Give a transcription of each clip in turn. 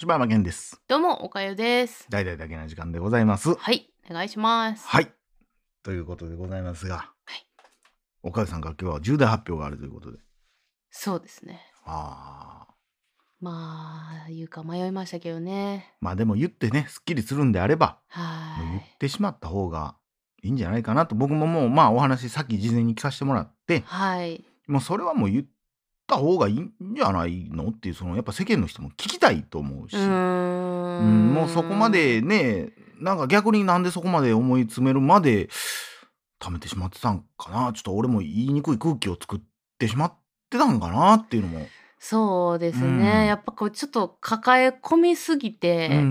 柴山健です。どうも、おかゆです。大々だけな時間でございます。はい、お願いします。はい。ということでございますが、はいおかゆさんから今日は重大発表があるということで。そうですね。ああ。まあ、言うか迷いましたけどね。まあでも言ってね、すっきりするんであれば、はもう言っい。てしまった方がいいんじゃないかなと、僕ももうまあお話さっき事前に聞かせてもらって、はい。もうそれはもう言った方がいいんじゃないの？っていう、そのやっぱ世間の人も聞きたいと思うし、うーん。うんもうそこまでね、なんか逆になんでそこまで思い詰めるまで貯めてしまってたんかな？ちょっと俺も言いにくい空気を作ってしまってたんかなっていうのも。そうですね。うんやっぱこう、ちょっと抱え込みすぎて、うんうん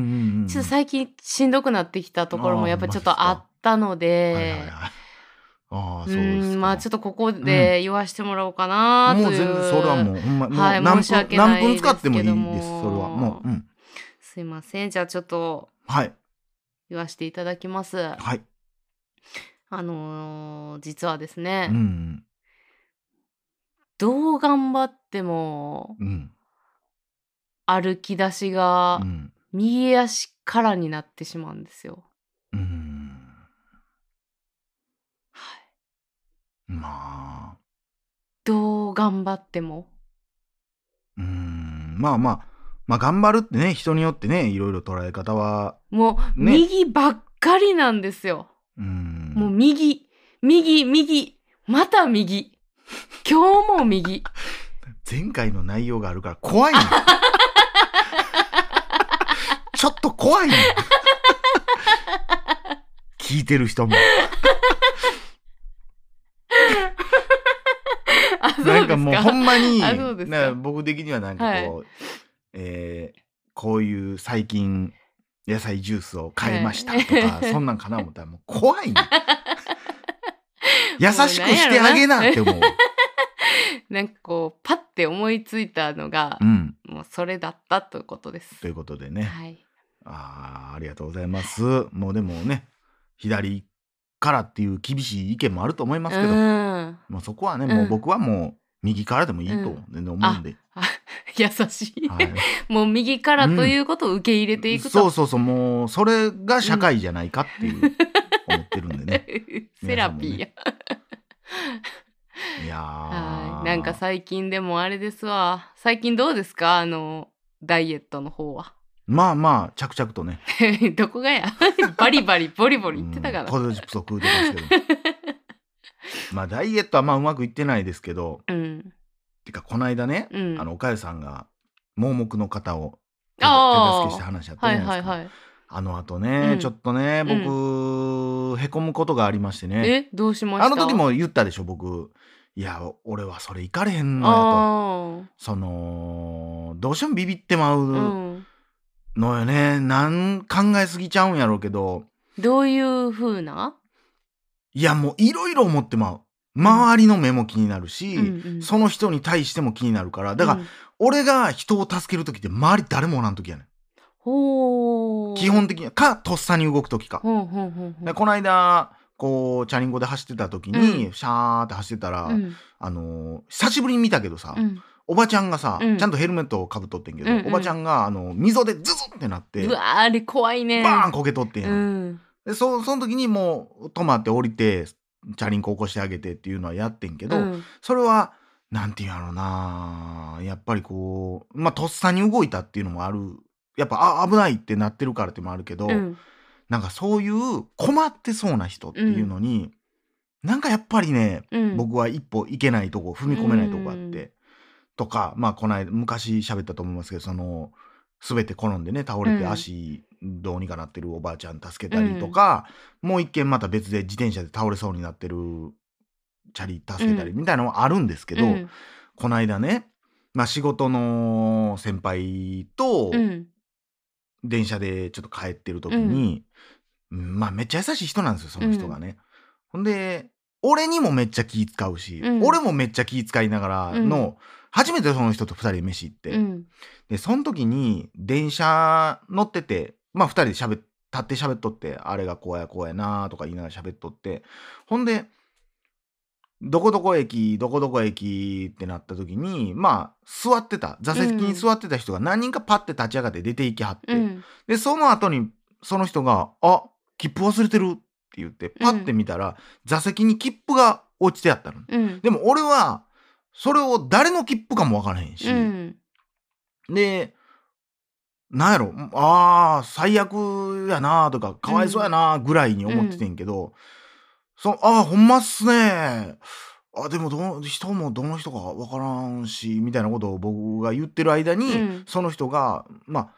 うんちょっと最近しんどくなってきたところもやっぱりちょっとあったので。ああ、うそうですまあちょっとここで言わしてもらおうかなという。もう全然それはもうほんま、はい何申し訳分ない何分使ってもいいです。それはもう、うん。すいません。じゃあちょっとはい。言わせていただきます。はい。あのー実はですね、うん。どう頑張ってもうん。歩き出しがうん。右足からになってしまうんですよ。うん。はい、まあ。どう頑張っても？うーんまあまあ、まあ頑張るってね、人によってね、いろいろ捉え方は、もうね右ばっかりなんですよ。うーん。もう右、右、右、また右。今日も右。前回の内容があるから怖いね ちょっと怖いね聞いてる人も。あ、そうなんか？もうほんまに、あそうですかな僕的にはなんかこう、えーこういう最近野菜ジュースを変えましたとか、そんなんかな思ったらもう怖いね。優しくしてあげなって思う。なんかこう、パッて思いついたのがう、ん。もうそれだったということですと。いうことでね。はい。あーありがとうございます。もうでもね、左からっていう厳しい意見もあると思いますけど、うん。もうそこはね、うんもう僕はもう右からでもいいとうん思うんで。優しい。はい、もう右からということを受け入れていくと。そうそうそう、もうそれが社会じゃないかっていう、思ってるんでね。セラピーや。いやーはい。なんか最近でもあれですわ。最近どうですか？あの、ダイエットの方は。まあまあ、着々とね。どこがや？バリバリボリボリ言ってたかうんな。ポテトチップスを食うてますけど。まあダイエットはまあうまくいってないですけど、うん。てかこの間ね、うん。あの、おかゆさんが盲目の方を手助けした話あったはいじゃないですか。はいはい。あの後ね、うんちょっとね、僕、へこむことがありましてね。えどうしました？あの時も言ったでしょ、僕。いや、俺はそれ行かれへんのやと。あその、どうしてもビビってまあ。ううん。のよね。なん考えすぎちゃうんやろうけど、どういう風な？いや、もういろいろ思ってまう。周りの目も気になるし、うんうんその人に対しても気になるから。だから、うん俺が人を助ける時って周り誰もおらん時やねん。ほー。基本的に。か、とっさに動く時か。ほんほんほんほんでこの間、こう、チャリンコで走ってた時に、うシャーって走ってたら、うんあのー久しぶりに見たけどさ、うんおばちゃんがさ、うんちゃんとヘルメットをかぶっとってんけど、うんうんおばちゃんが、あの、溝でズズってなって、うわーあれ怖いね。バーンこけとってんや、うんん。でそその時にもう止まって降りてチャリンコ起こしてあげてっていうのはやってんけど、うん。それはなんていうんやろうな。やっぱりこうまあとっさに動いたっていうのもある。やっぱあ危ないってなってるからってもあるけど、うん。なんかそういう困ってそうな人っていうのに、なんかやっぱりね、うん。僕は一歩行けないとこ踏み込めないとこあって、うん。とかまあこの間昔喋ったと思いますけどその全て転んでね倒れてうん。足どうにかなってるおばあちゃん助けたりとか、もう一件また別で自転車で倒れそうになってるチャリ助けたりみたいなのはあるんですけど、うん。この間ね、まあ、仕事の先輩とうん電車でちょっと帰ってる時に、うん。まあめっちゃ優しい人なんですよその人がね。ほんで俺にもめっちゃ気使うし、うん。俺もめっちゃ気使いながらの、初めてその人と二人で飯行って、うん。でその時に電車乗っててまあ二人で喋っ立って喋っとってあれがこうやこうやなとか言いながら喋っとってほんでどこどこ駅どこどこ駅ってなった時にまあ座ってた。座席に座ってた人が何人かパッて立ち上がって出て行きはって、うん。でその後にその人が「あ切符忘れてる」って言ってパッて見たら、座席に切符が落ちてあったの。うん。でも俺はそれを誰の切符かも分からへんし、うん。でなんやろ？あー最悪やなとかかわいそうやなぐらいに思っててんけど、そあーほんまっすね。あでもどの人もどの人か分からんしみたいなことを僕が言ってる間に、うん。その人がまあ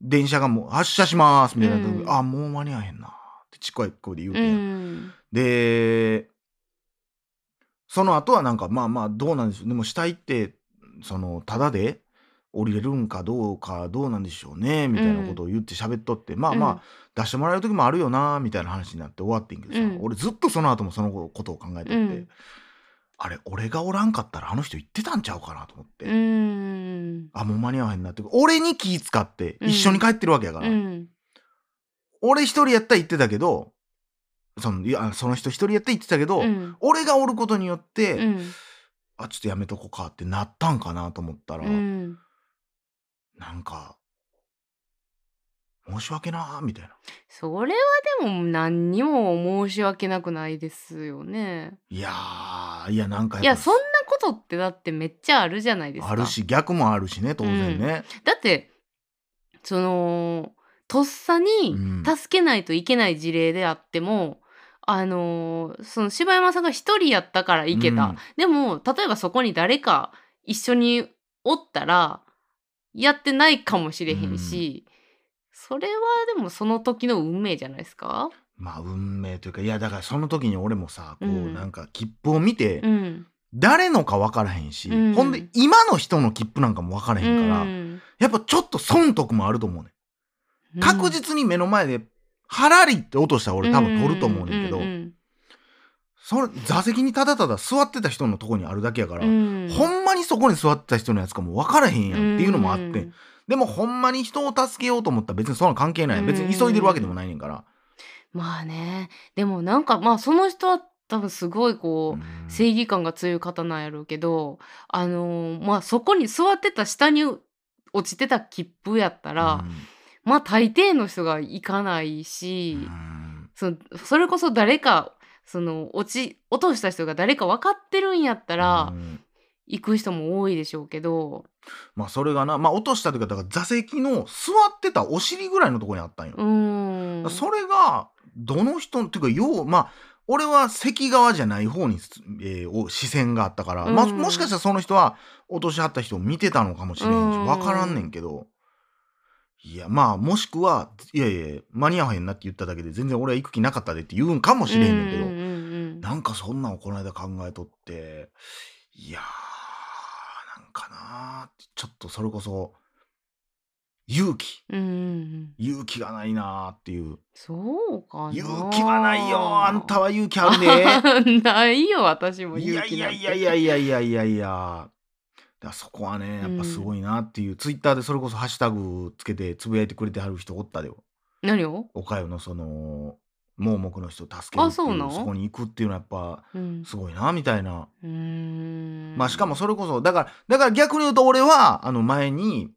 電車がもう発車しますみたいな。時に、うん。あもう間に合わへんなってちっこい声で言うてうんや、ん。でその後はなんかまあまあどうなんでしょう。でも死体ってそのただで降りれるんかどうかどうなんでしょうねみたいなことを言って喋っとって、まあまあ出してもらえる時もあるよなみたいな話になって終わってんけどさ、うん。俺ずっとその後もそのことを考えてて、うん。あれ俺がおらんかったらあの人言ってたんちゃうかなと思って、うん。あもう間に合わへんなって。俺に気使って一緒に帰ってるわけやから、うん。俺一人やったら言ってたけどそのいやその人一人やったら言ってたけど、うん。俺がおることによって、うん。あちょっとやめとこうかってなったんかなと思ったら、うんなんか申し訳なーみたいな。それはでも何にも申し訳なくないですよね。いやーいやなんかいやそんなことってだってめっちゃあるじゃないですか。あるし逆もあるしね当然ね、だってそのとっさにうん。助けないといけない事例であっても、あのーその柴山さんが一人やったから行けた、うん。でも例えばそこに誰か一緒におったらやってないかもしれへんし、それはでもその時の運命じゃないですか？まあ運命というかいやだからその時に俺もさこう、うん。なんか切符を見て、うん。誰のか分からへんし、うん。ほんで今の人の切符なんかも分からへんから、うん。やっぱちょっと損得もあると思うね、ん、確実に目の前でハラリって音したら俺多分取ると思うねんけど、うんそれ座席にただただ座ってた人のとこにあるだけやから、うん。ほんまにそこに座ってた人のやつかも分からへんやんっていうのもあって、うん。でもほんまに人を助けようと思ったら別にそんな関係ない別に急いでるわけでもないねんから、まあね。でもなんかまあその人は多分すごいこう、うん。正義感が強い方なんやろうけどあのーまあそこに座ってた下に落ちてた切符やったら、まあ大抵の人が行かないし、それこそ誰かその落ち落とした人が誰か分かってるんやったら、うん。行く人も多いでしょうけど。まあそれがなまあ落としたというかだから座席の座ってたお尻ぐらいのところにあったんよ、うーん。それがどの人っていうかようまあ俺は席側じゃない方に、えーお視線があったから、まあ、うんもしかしたらその人は落としはった人を見てたのかもしれへんしうん。分からんねんけどいやまあもしくはいやいや間に合わへんなって言っただけで全然俺は行く気なかったでって言うんかもしれへんねんけど、うんうんうんうん。なんかそんなんをこの間考えとっていやーなんかなちょっとそれこそ勇気。うん勇気がないなーっていう。そうかな勇気はないよあんたは勇気あるね ないよ私もいやいやいやいやいやいやいやだそこはねやっぱすごいなっていう、ツイッターでそれこそハッシュタグつけてつぶやいてくれてはる人おったでよ。何を、岡山のその盲目の人を助けるっていうあそうなんそこに行くっていうのはやっぱうん。すごいなみたいな。うまあしかもそれこそだからだから逆に言うと俺はあの前に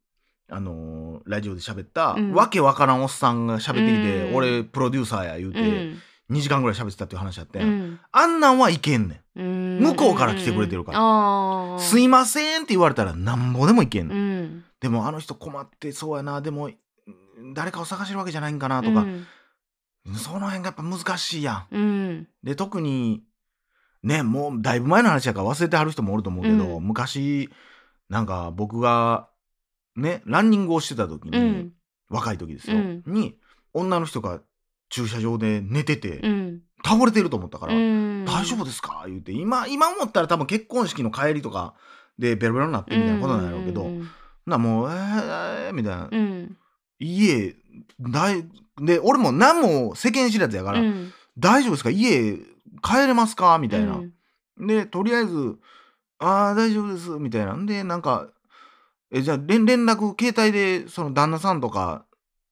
あのーラジオで喋った、うん。わけわからんおっさんが喋ってきて、うん。俺プロデューサーや言うて、うん2時間ぐらい喋ってたっていう話やって、うん。あんなんはいけんねうん。向こうから来てくれてるから。すいませんって言われたらなんぼでもいけんねん、うん。でもあの人困ってそうやな。でも誰かを探してるわけじゃないんかなとか、うん。その辺がやっぱ難しいやん。うん。で特にねもうだいぶ前の話やから忘れてはる人もおると思うけど、うん。昔なんか僕がねランニングをしてた時に、うん。若い時ですよ、うん。に女の人が駐車場で寝てて、うん。倒れてると思ったから「うん。大丈夫ですか?」言うて今今思ったら多分結婚式の帰りとかでベロベロになってみたいなことなんやろうけど、うんなもう「えー、えーみたいな「うん。家だいで俺も何も世間知らずやから「うん。大丈夫ですか？家帰れますか?」みたいな。うん。でとりあえず「ああ大丈夫です」みたいな。んでなんかえじゃあ連連絡携帯でその旦那さんとか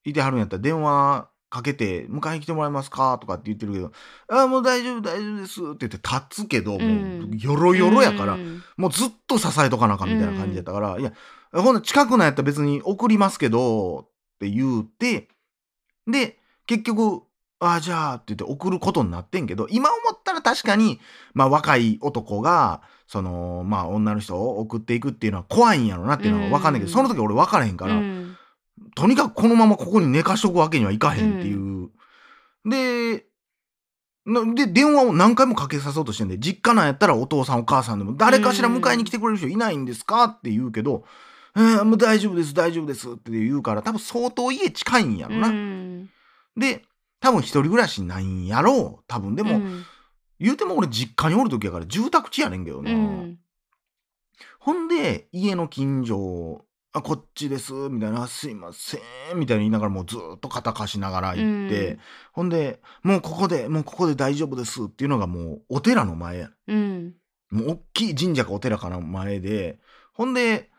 いてはるんやったら電話かけて迎えに来てもらえますか？とかって言ってるけど「あもう大丈夫大丈夫です」って言って立つけど、うん。もうよろよろやから、うん。もうずっと支えとかなあかんみたいな感じやったから「いやほんな近くなんやったら別に送りますけど」って言うてで結局「あじゃあ」って言って送ることになってんけど今思ったら確かに、まあ、若い男がそのまあ女の人を送っていくっていうのは怖いんやろなっていうのは分かんないけど、うん。その時俺分からへんから、うんとにかくこのままここに寝かしとくわけにはいかへんっていう。でなで電話を何回もかけさそうとしてんで実家なんやったらお父さんお母さんでも誰かしら迎えに来てくれる人いないんですかって言うけど「えー、もう大丈夫です大丈夫です」って言うから多分相当家近いんやろな。うんで多分一人暮らしないんやろう多分でも、うん言うても俺実家におる時やから住宅地やねんけどな。うんほんで、家の近所、あ、こっちです、みたいな、すいません、みたいに言いながらもうずっと肩貸しながら行って、うん。ほんで、もうここで、もうここで大丈夫ですっていうのがもうお寺の前や。うん。もう大きい神社かお寺かの前で、ほんで、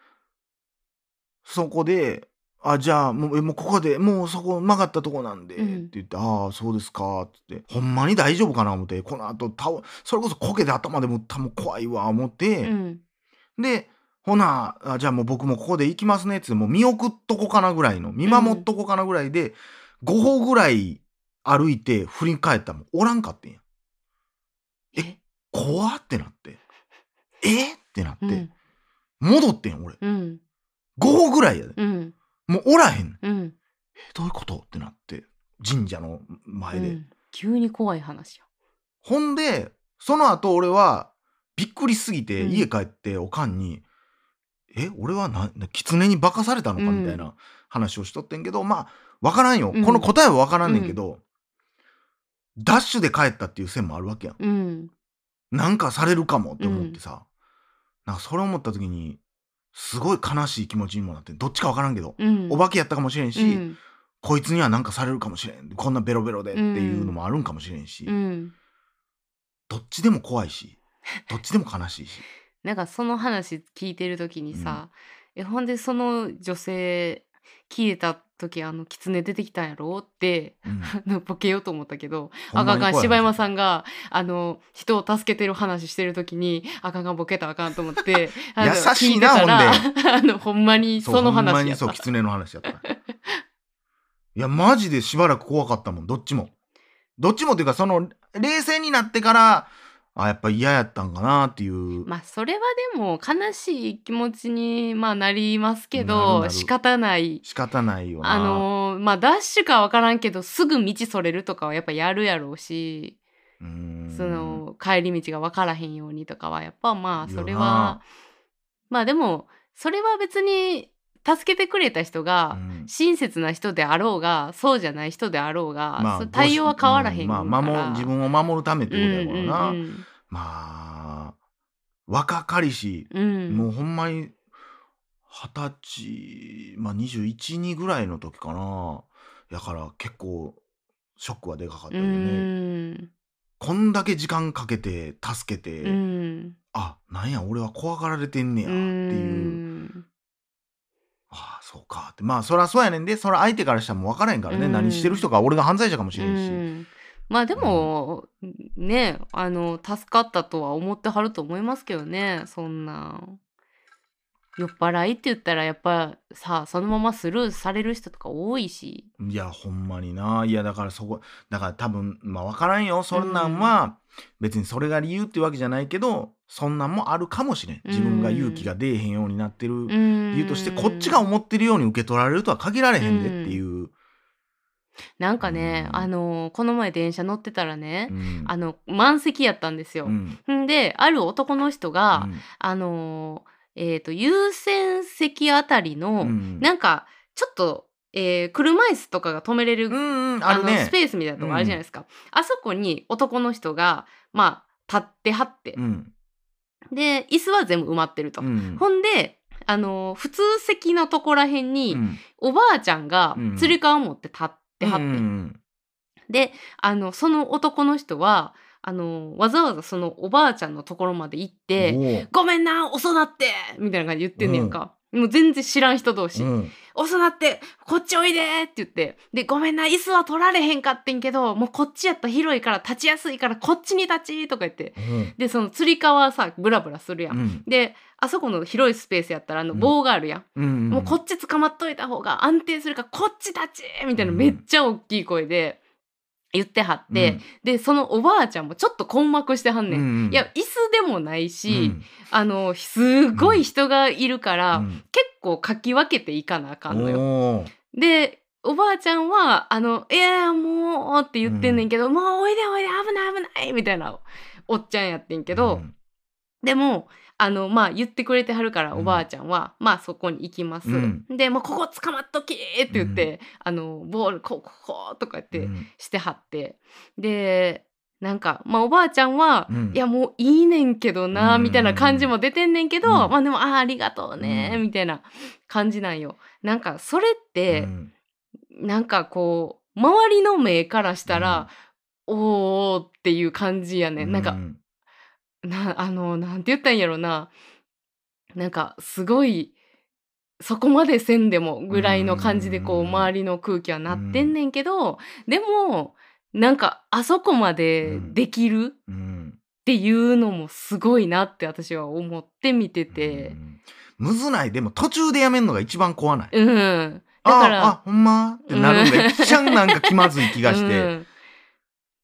そこで、あ、じゃあ、もう、えもうここで、もうそこ曲がったとこなんで、うん。って言って、ああ、そうですか、って言って、ほんまに大丈夫かな？思って、この後、倒それこそ苔で頭でもったも怖いわ、思って、うん。で、ほな、あじゃあもう僕もここで行きますねっつって、もう見送っとこかなぐらいの、見守っとこかなぐらいで、5歩ぐらい歩いて振り返ったらもうおらんかってんや。え怖ってなって。え？ってなって、うん戻ってん俺。うん5歩ぐらいやで。うんもうおらへん。うんえ、どういうこと？ってなって。神社の前で。うん急に怖い話やほんで、その後俺はびっくりしすぎてうん家帰っておかんに、え、俺はな、な狐に化かされたのかうん。みたいな話をしとってんけど、まあ、わからんよ。うん。この答えはわからんねんけど、ダッシュで帰ったっていう線もあるわけやん。うん。なんかされるかもって思ってさ、なんかそれ思った時に、すごい悲しい気持ちにもなって、どっちかわからんけど、うん。お化けやったかもしれんし、うん。こいつにはなんかされるかもしれん。こんなベロベロでっていうのもあるんかもしれんし、うん。どっちでも怖いし、どっちでも悲しいし。なんかその話聞いてる時にさ、えほんでその女性消えた時あの狐出てきたんやろ？ってうん。ボケようと思ったけどあかんあかん柴山さんがあの人を助けてる話してる時にあかんあかんボケたらあかんと思って 優しいな聞てたらほ あのほんまにそうそのほんまにそう狐の話やった。いやマジでしばらく怖かったもんどっちも。どっちもっていうかその冷静になってからあやっぱ嫌やったんかなっていう、まあそれはでも悲しい気持ちに、まあ、なりますけなるどなる。仕方ない。仕方ないよな。あのーまあダッシュかは分からんけどすぐ道それるとかはやっぱやるやろうし、うーん。その帰り道が分からへんようにとかはやっぱまあそれいいよはな。まあでもそれは別に助けてくれた人がうん。親切な人であろうがそうじゃない人であろうが、まあそ対応は変わらへんうんから、まあ守る自分を守るためってことやからな、うんうんまあ若かりし、うん。うんもうほんまに二十歳まあ212ぐらいの時かな。やから結構ショックはでかかったうよね、ん。こんだけ時間かけて助けて、うん。あなんや俺は怖がられてんねやっていう、そうか。ってまあそりゃそうやねんでそれ相手からしたらもう分からへんからね、うん。何してる人か俺が犯罪者かもしれんし、うん。まあでも、ねあの助かったとは思ってはると思いますけどねそんな。酔っ払いって言ったらやっぱさそのままスルーされる人とか多いし。いやほんまにな。いやだからそこだから多分まあ分からんよ。そんなん。は、別にそれが理由っていうわけじゃないけどそんなんもあるかもしれん。自分が勇気が出えへんようになってる理理由としてこっちが思ってるように受け取られるとは限られへんでっていう、なんかね、うん。あのこの前電車乗ってたらね、うん。あの満席やったんですよ。うん。んである男の人が、うん。あのえー、と優先席あたりの、うん。なんかちょっと、えー車椅子とかが止めれる、うんうんあるね。スペースみたいなとこあるじゃないですか、あそこに男の人がまあ立ってはって、うん。で椅子は全部埋まってると、うん。ほんであの普通席のとこらへんに、うん。おばあちゃんがうん。つり革持って立ってはって、うんであのその男の人はあのわざわざそのおばあちゃんのところまで行っておう「ごめんな遅なって!」みたいな感じで言ってんねやんか。もう全然知らん人同士、うん遅なってこっちおいでって言って。でごめんな椅子は取られへんかってんけどもうこっちやったら広いから立ちやすいからこっちに立ちとか言って。うん。でそのつり革さブラブラするやん、うん。であそこの広いスペースやったらあのうん。棒があるやん、うんもうこっち捕まっといた方が安定するからこっち立ちみたいなうん。めっちゃ大きい声で言ってはって、でそのおばあちゃんもちょっと困惑してはんねん。うんいや椅子でもないし、うん。あのすごい人がいるから、うん。結構かき分けていかなあかんのよ。でおばあちゃんは「あのいやもう」って言ってんねんけど「もうおいでおいで危ない危ない」みたいなおっちゃんやってんけど、うん。でもあのまあ言ってくれてはるからうん。おばあちゃんは、まあそこに行きます。うん。でもうここ捕まっときって言って、あのボールこうこうこうとか言ってうん。してはって。でなんかまあおばあちゃんは、うん。いやもういいねんけどな、うん。みたいな感じも出てんねんけど、うん。まあでもあーありがとうね、うん。みたいな感じなんよ。なんかそれって、うん。なんかこう周りの目からしたら、おーっていう感じやね、ん。なんかな あのなんて言ったんやろな。なんかすごいそこまでせんでもぐらいの感じでこううん周りの空気はなってんねんけどでもなんかあそこまでできるうん。っていうのもすごいなって私は思って見てて。う、んむずない。でも途中でやめんのが一番怖ない。うん、だからああほんま？ってなるんが一番なんか気まずい気がして、うん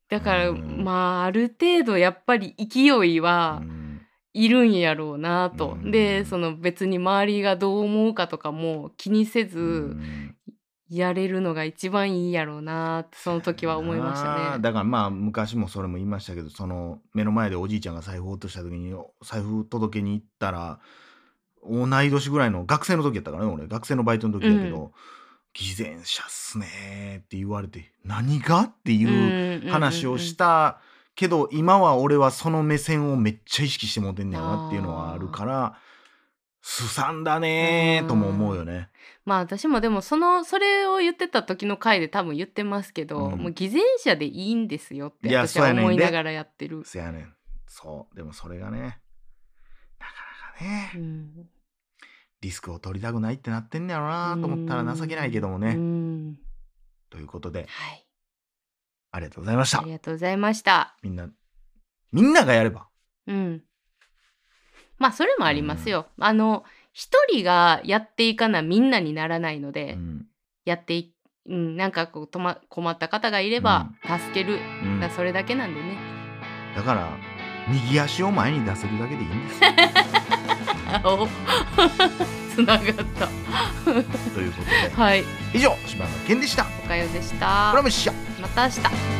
だから、うん。まあある程度やっぱり勢いはうん。いるんやろうなと、うん。でその別に周りがどう思うかとかも気にせず、うん。やれるのが一番いいやろうなってその時は思いましたね。だからまあ昔もそれも言いましたけどその目の前でおじいちゃんが財布を落とした時に財布届けに行ったら同い年ぐらいの学生の時やったからね俺。学生のバイトの時やけど「偽善者っすね」って言われて「何が?」っていう話をしたけど今は俺はその目線をめっちゃ意識して持てんねやなっていうのはあるからすさんだねーとも思うよね。まあ私もでもそのそれを言ってた時の回で多分言ってますけど、うん。もう偽善者でいいんですよって私は思いながらやってる。せやねん。そう。でもそれがねなかなかね。うんリスクを取りたくないってなってんねやろなと思ったら情けないけどもうね。んということではい、ありがとうございましたあり。がとうございました。みんなみんながやれば。うん。まあそれもありますよ。あの一人がやっていかなみんなにならないので、うんやっていうん、なんかこうとま困った方がいれば助ける、うんだそれだけなんでね。だから右足を前に出せるだけでいいんです つながった。ということではい、以上柴野健でした。おかよでしたまた明日。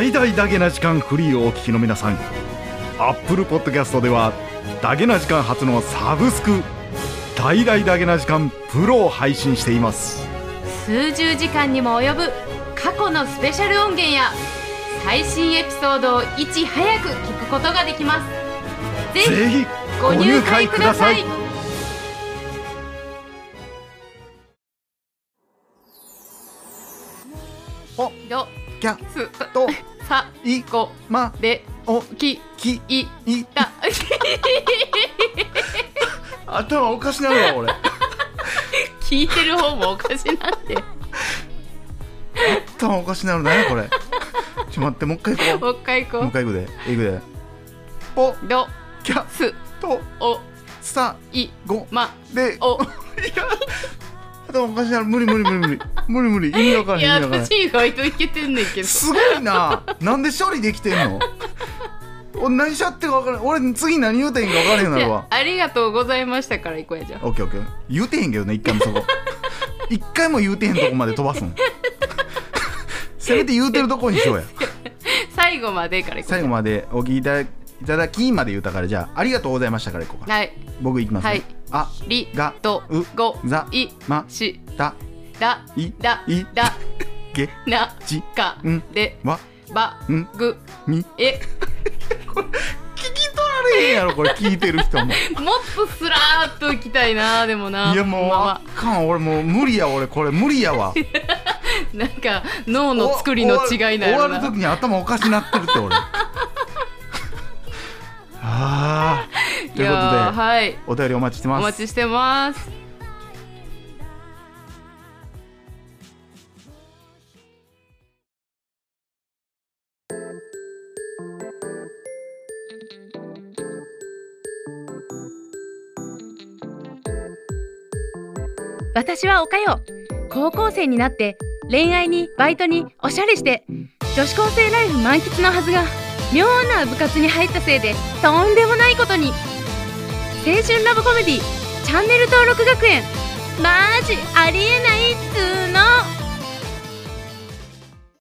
大々だけな時間フリーをお聞きの皆さん Apple Podcast ではだけな時間初のサブスク大々だけな時間プロを配信しています数十時間にも及ぶ過去のスペシャル音源や最新エピソードをいち早く聞くことができます。ぜひご入会ください。いこまでおききいいた。頭おかしなるわ俺。聞いてる方もおかしなんで頭おかしなるなこれ。ちょ待ってもう一回行こもう一回行こう。もう一回行くで。行くで。ポうどキャすとおさいごまでお。いや頭おかしなる無理無理無理無理。無理無理。意味わかん意味わからへん。私意外といけてんねんけど。すごいな。なんで処理できてんの？俺何しちゃってか分からん。俺次何言うてんか分からへんなるわ。あありがとうございましたから行こうやじゃあ。オッケーオッケー。言うてへんけどね一回もそこ。一回も言うてへんとこまで飛ばすん。せめて言うてるとこにしようや。最後までから行こう最後までお聞きいただいただきまで言うたからじゃあありがとうございましたからいこうか。はい。僕いきますね、はいありがとうございました。だだいだいだげなじかんでわばんぐみえ。聞き取られへんやろこれ。聞いてる人も。もっとスラーっといきたいなでもな。いやもうまあまあ。かん。俺もう無理や俺。これ無理やわ。あ なんか脳の作りの違いな。終わる時に頭おかしなってるって俺。あーということではい。お便りお待ちしておます。待ちしてます。私はおかよ。高校生になって恋愛にバイトにおしゃれして女子高生ライフ満喫のはずが妙な部活に入ったせいでとんでもないことに青春ラブコメディチャンネル登録学園。マジありえないっつー